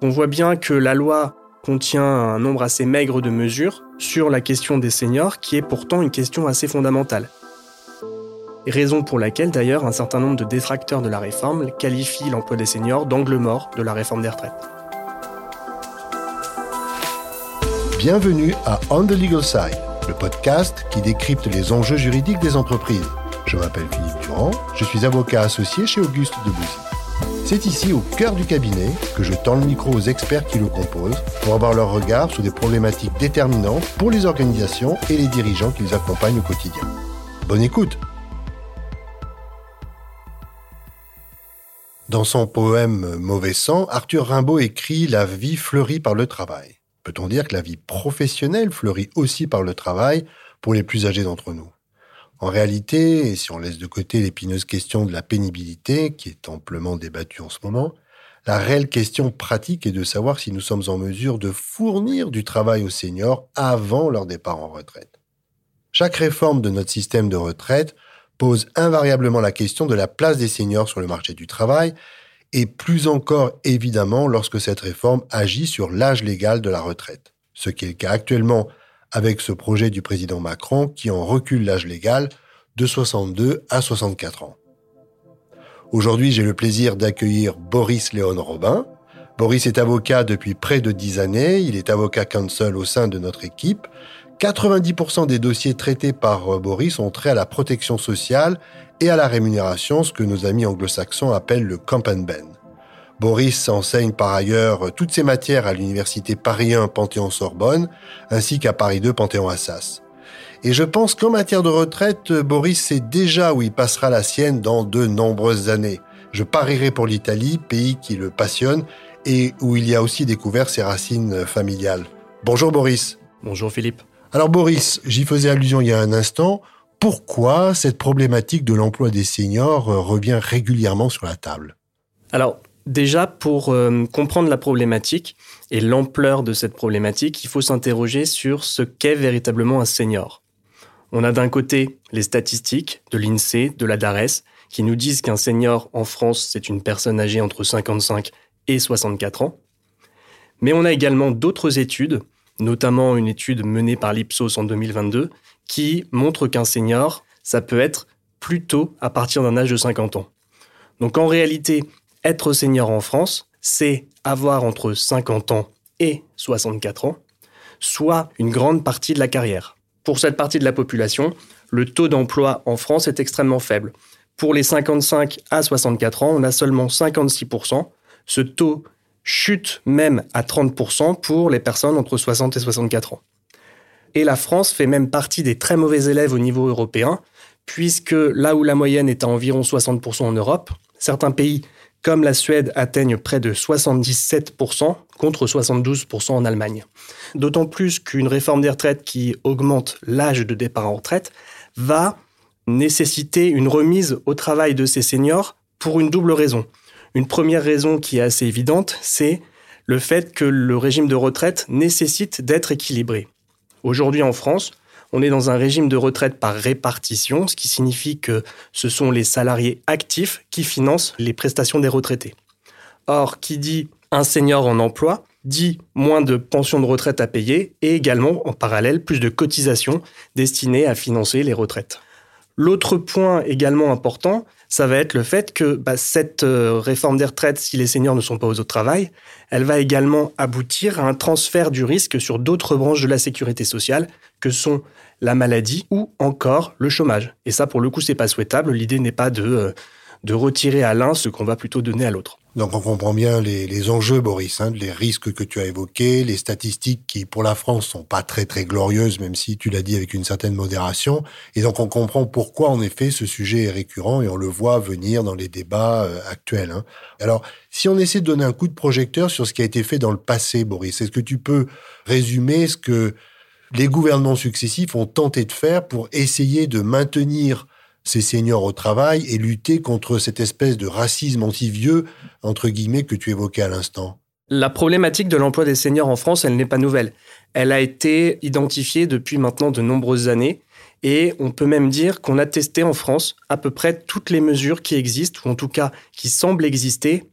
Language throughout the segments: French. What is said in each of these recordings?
On voit bien que la loi contient un nombre assez maigre de mesures sur la question des seniors, qui est pourtant une question assez fondamentale. Raison pour laquelle d'ailleurs un certain nombre de détracteurs de la réforme qualifient l'emploi des seniors d'angle mort de la réforme des retraites. Bienvenue à On the Legal Side, le podcast qui décrypte les enjeux juridiques des entreprises. Je m'appelle Philippe Durand, je suis avocat associé chez Auguste Debussy. C'est ici, au cœur du cabinet, que je tends le micro aux experts qui le composent pour avoir leur regard sur des problématiques déterminantes pour les organisations et les dirigeants qui les accompagnent au quotidien. Bonne écoute Dans son poème Mauvais sang, Arthur Rimbaud écrit La vie fleurit par le travail. Peut-on dire que la vie professionnelle fleurit aussi par le travail pour les plus âgés d'entre nous? En réalité, et si on laisse de côté l'épineuse question de la pénibilité, qui est amplement débattue en ce moment, la réelle question pratique est de savoir si nous sommes en mesure de fournir du travail aux seniors avant leur départ en retraite. Chaque réforme de notre système de retraite pose invariablement la question de la place des seniors sur le marché du travail, et plus encore évidemment lorsque cette réforme agit sur l'âge légal de la retraite, ce qui est le cas actuellement avec ce projet du président Macron qui en recule l'âge légal de 62 à 64 ans. Aujourd'hui, j'ai le plaisir d'accueillir Boris Léon Robin. Boris est avocat depuis près de 10 années, il est avocat counsel au sein de notre équipe 90% des dossiers traités par euh, Boris ont trait à la protection sociale et à la rémunération, ce que nos amis anglo-saxons appellent le camp and ben. Boris enseigne par ailleurs toutes ces matières à l'université Paris 1 Panthéon-Sorbonne, ainsi qu'à Paris 2 Panthéon-Assas. Et je pense qu'en matière de retraite, Boris sait déjà où il passera la sienne dans de nombreuses années. Je parierai pour l'Italie, pays qui le passionne et où il y a aussi découvert ses racines familiales. Bonjour Boris. Bonjour Philippe. Alors Boris, j'y faisais allusion il y a un instant. Pourquoi cette problématique de l'emploi des seniors revient régulièrement sur la table? Alors, déjà, pour euh, comprendre la problématique et l'ampleur de cette problématique, il faut s'interroger sur ce qu'est véritablement un senior. On a d'un côté les statistiques de l'INSEE, de la DARES, qui nous disent qu'un senior en France, c'est une personne âgée entre 55 et 64 ans. Mais on a également d'autres études notamment une étude menée par l'Ipsos en 2022 qui montre qu'un senior, ça peut être plutôt à partir d'un âge de 50 ans. Donc en réalité, être senior en France, c'est avoir entre 50 ans et 64 ans, soit une grande partie de la carrière. Pour cette partie de la population, le taux d'emploi en France est extrêmement faible. Pour les 55 à 64 ans, on a seulement 56%. Ce taux chute même à 30% pour les personnes entre 60 et 64 ans. Et la France fait même partie des très mauvais élèves au niveau européen, puisque là où la moyenne est à environ 60% en Europe, certains pays comme la Suède atteignent près de 77% contre 72% en Allemagne. D'autant plus qu'une réforme des retraites qui augmente l'âge de départ en retraite va nécessiter une remise au travail de ces seniors pour une double raison. Une première raison qui est assez évidente, c'est le fait que le régime de retraite nécessite d'être équilibré. Aujourd'hui en France, on est dans un régime de retraite par répartition, ce qui signifie que ce sont les salariés actifs qui financent les prestations des retraités. Or, qui dit un senior en emploi dit moins de pensions de retraite à payer et également en parallèle plus de cotisations destinées à financer les retraites. L'autre point également important, ça va être le fait que bah, cette euh, réforme des retraites, si les seniors ne sont pas aux autres travail, elle va également aboutir à un transfert du risque sur d'autres branches de la sécurité sociale, que sont la maladie ou encore le chômage. Et ça, pour le coup, c'est pas souhaitable. L'idée n'est pas de, euh, de retirer à l'un ce qu'on va plutôt donner à l'autre. Donc on comprend bien les, enjeux, Boris, hein, les risques que tu as évoqués, les statistiques qui, pour la France, sont pas très très glorieuses, même si tu l'as dit avec une certaine modération. Et donc on comprend pourquoi, en effet, ce sujet est récurrent et on le voit venir dans les débats euh, actuels. Hein. Alors, si on essaie de donner un coup de projecteur sur ce qui a été fait dans le passé, Boris, est-ce que tu peux résumer ce que les gouvernements successifs ont tenté de faire pour essayer de maintenir ces seniors au travail et lutter contre cette espèce de racisme anti-vieux, que tu évoquais à l'instant La problématique de l'emploi des seniors en France, elle n'est pas nouvelle. Elle a été identifiée depuis maintenant de nombreuses années et on peut même dire qu'on a testé en France à peu près toutes les mesures qui existent, ou en tout cas qui semblent exister,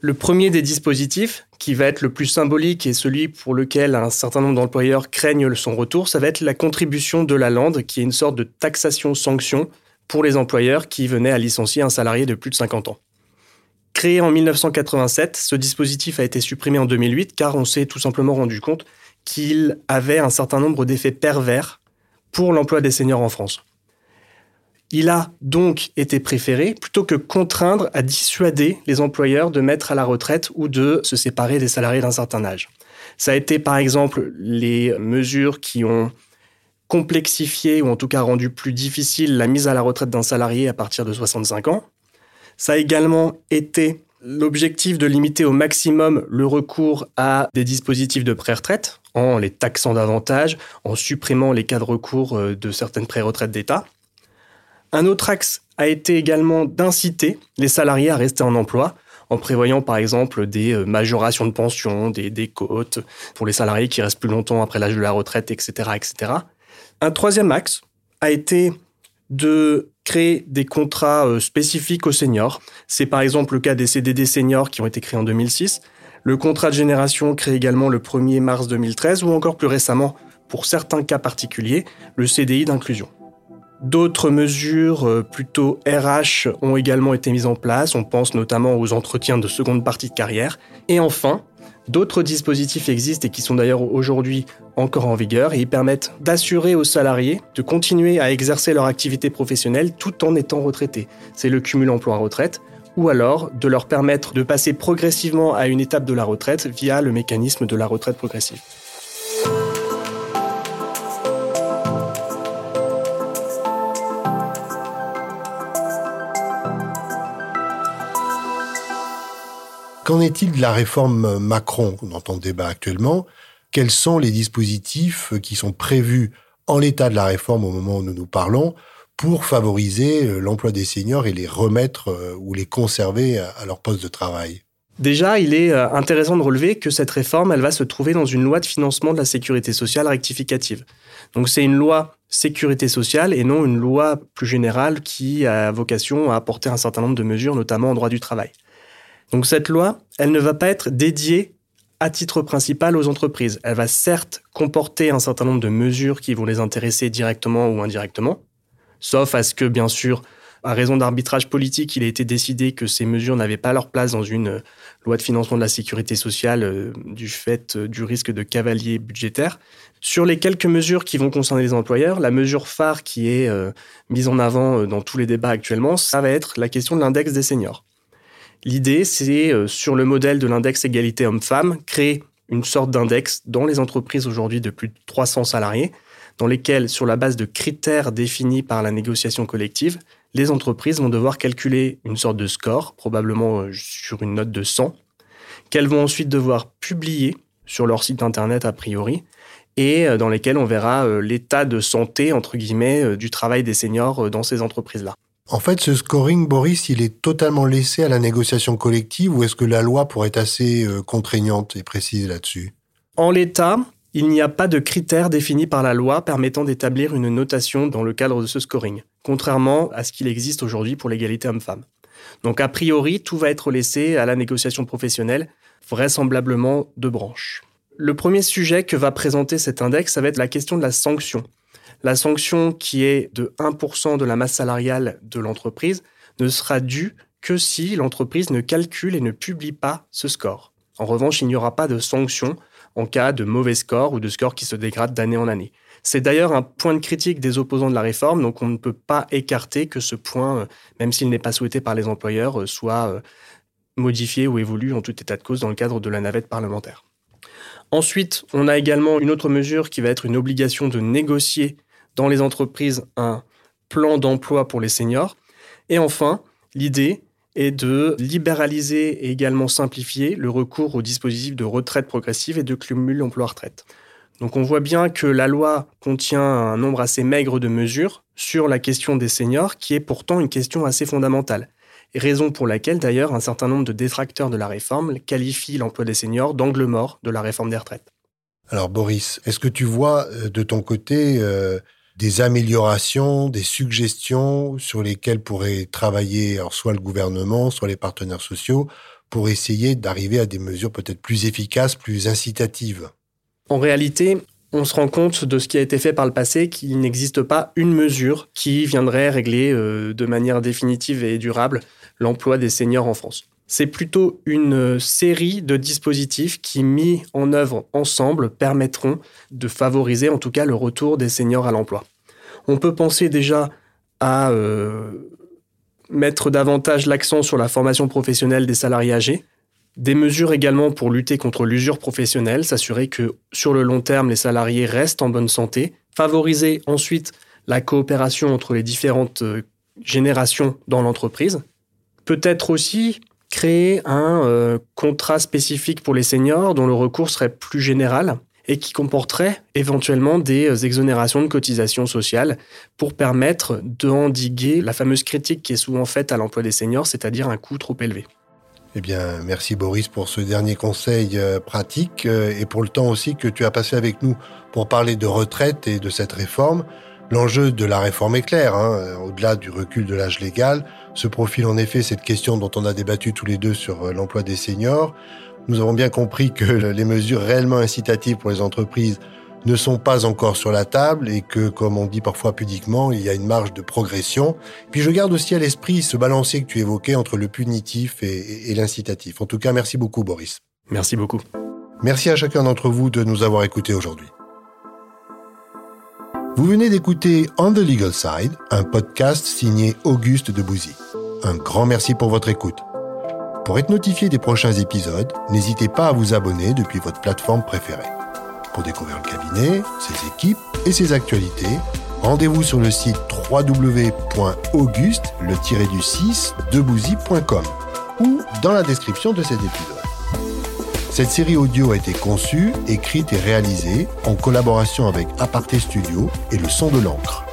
Le premier des dispositifs, qui va être le plus symbolique et celui pour lequel un certain nombre d'employeurs craignent son retour, ça va être la contribution de la lande, qui est une sorte de taxation-sanction pour les employeurs qui venaient à licencier un salarié de plus de 50 ans. Créé en 1987, ce dispositif a été supprimé en 2008 car on s'est tout simplement rendu compte qu'il avait un certain nombre d'effets pervers pour l'emploi des seniors en France. Il a donc été préféré plutôt que contraindre à dissuader les employeurs de mettre à la retraite ou de se séparer des salariés d'un certain âge. Ça a été par exemple les mesures qui ont complexifié ou en tout cas rendu plus difficile la mise à la retraite d'un salarié à partir de 65 ans. Ça a également été l'objectif de limiter au maximum le recours à des dispositifs de pré-retraite en les taxant davantage, en supprimant les cas de recours euh, de certaines pré-retraites d'État. Un autre axe a été également d'inciter les salariés à rester en emploi en prévoyant par exemple des euh, majorations de pension, des, côtes pour les salariés qui restent plus longtemps après l'âge de la retraite, etc., etc. Un troisième axe a été de créer des contrats euh, spécifiques aux seniors. C'est par exemple le cas des CDD seniors qui ont été créés en 2006. Le contrat de génération créé également le 1er mars 2013 ou encore plus récemment, pour certains cas particuliers, le CDI d'inclusion. D'autres mesures euh, plutôt RH ont également été mises en place. On pense notamment aux entretiens de seconde partie de carrière. Et enfin, d'autres dispositifs existent et qui sont d'ailleurs aujourd'hui encore en vigueur et ils permettent d'assurer aux salariés de continuer à exercer leur activité professionnelle tout en étant retraités. C'est le cumul emploi-retraite ou alors de leur permettre de passer progressivement à une étape de la retraite via le mécanisme de la retraite progressive. Qu'en est-il de la réforme Macron dont on débat actuellement? Quels sont les dispositifs qui sont prévus en l'état de la réforme au moment où nous nous parlons pour favoriser euh, l'emploi des seniors et les remettre euh, ou les conserver à leur poste de travail? Déjà, il est euh, intéressant de relever que cette réforme, elle va se trouver dans une loi de financement de la sécurité sociale rectificative. Donc c'est une loi sécurité sociale et non une loi plus générale qui a vocation à apporter un certain nombre de mesures, notamment en droit du travail. Donc cette loi, elle ne va pas être dédiée à titre principal aux entreprises. Elle va certes comporter un certain nombre de mesures qui vont les intéresser directement ou indirectement, sauf à ce que, bien sûr, à raison d'arbitrage politique, il a été décidé que ces mesures n'avaient pas leur place dans une loi de financement de la sécurité sociale euh, du fait euh, du risque de cavalier budgétaire. Sur les quelques mesures qui vont concerner les employeurs, la mesure phare qui est euh, mise en avant dans tous les débats actuellement, ça va être la question de l'index des seniors. L'idée, c'est, euh, sur le modèle de l'index égalité homme-femme, créer une sorte d'index dans les entreprises aujourd'hui de plus de 300 salariés, dans lesquels, sur la base de critères définis par la négociation collective, les entreprises vont devoir calculer une sorte de score, probablement euh, sur une note de 100, qu'elles vont ensuite devoir publier sur leur site internet a priori, et euh, dans lesquels on verra l'état de santé, entre guillemets, du travail des seniors dans ces entreprises-là. En fait, ce scoring, Boris, il est totalement laissé à la négociation collective ou est-ce que la loi pourrait être assez euh, contraignante et précise là-dessus? En l'état, il n'y a pas de critères définis par la loi permettant d'établir une notation dans le cadre de ce scoring, contrairement à ce qu'il existe aujourd'hui pour l'égalité homme-femme. Donc a priori, tout va être laissé à la négociation professionnelle, vraisemblablement de branche. Le premier sujet que va présenter cet index, ça va être la question de la sanction. La sanction qui est de 1% de la masse salariale de l'entreprise ne sera due que si l'entreprise ne calcule et ne publie pas ce score. En revanche, il n'y aura pas de sanction en cas de mauvais score ou de score qui se dégrade d'année en année. C'est d'ailleurs un point de critique des opposants de la réforme, donc on ne peut pas écarter que ce point, euh, même s'il n'est pas souhaité par les employeurs, euh, soit euh, modifié ou évolue en tout état de cause dans le cadre de la navette parlementaire. Ensuite, on a également une autre mesure qui va être une obligation de négocier dans les entreprises un plan d'emploi pour les seniors. Et enfin, l'idée est de libéraliser et également simplifier le recours aux dispositifs de retraite progressive et de cumul emploi-retraite. Donc on voit bien que la loi contient un nombre assez maigre de mesures sur la question des seniors, qui est pourtant une question assez fondamentale. Raison pour laquelle d'ailleurs un certain nombre de détracteurs de la réforme qualifient l'emploi des seniors d'angle mort de la réforme des retraites. Alors Boris, est-ce que tu vois euh, de ton côté euh, des améliorations, des suggestions sur lesquelles pourrait travailler soit le gouvernement, soit les partenaires sociaux pour essayer d'arriver à des mesures peut-être plus efficaces, plus incitatives En réalité, on se rend compte de ce qui a été fait par le passé qu'il n'existe pas une mesure qui viendrait régler euh, de manière définitive et durable l'emploi des seniors en France. C'est plutôt une série de dispositifs qui, mis en œuvre ensemble, permettront de favoriser en tout cas le retour des seniors à l'emploi. On peut penser déjà à euh, mettre davantage l'accent sur la formation professionnelle des salariés âgés, des mesures également pour lutter contre l'usure professionnelle, s'assurer que sur le long terme, les salariés restent en bonne santé, favoriser ensuite la coopération entre les différentes euh, générations dans l'entreprise, peut-être aussi créer un euh, contrat spécifique pour les seniors dont le recours serait plus général et qui comporterait éventuellement des euh, exonérations de cotisations sociales pour permettre d'endiguer la fameuse critique qui est souvent faite à l'emploi des seniors, c'est-à-dire un coût trop élevé. Eh bien, merci Boris pour ce dernier conseil euh, pratique et pour le temps aussi que tu as passé avec nous pour parler de retraite et de cette réforme. L'enjeu de la réforme est clair. Hein. Au-delà du recul de l'âge légal, se profile en effet cette question dont on a débattu tous les deux sur l'emploi des seniors. Nous avons bien compris que les mesures réellement incitatives pour les entreprises ne sont pas encore sur la table et que, comme on dit parfois pudiquement, il y a une marge de progression. Puis je garde aussi à l'esprit ce balancier que tu évoquais entre le punitif et, l'incitatif. En tout cas, merci beaucoup, Boris. Merci beaucoup. Merci à chacun d'entre vous de nous avoir écoutés aujourd'hui. Vous venez d'écouter On the Legal Side, un podcast signé Auguste de Bouzy. Un grand merci pour votre écoute. Pour être notifié des prochains épisodes, n'hésitez pas à vous abonner depuis votre plateforme préférée. Pour découvrir le cabinet, ses équipes et ses actualités, rendez-vous sur le site www.auguste le 6 debouzy.com ou dans la description de cet épisode. Cette série audio a été conçue, écrite et réalisée en collaboration avec Aparté Studio et le son de l'encre.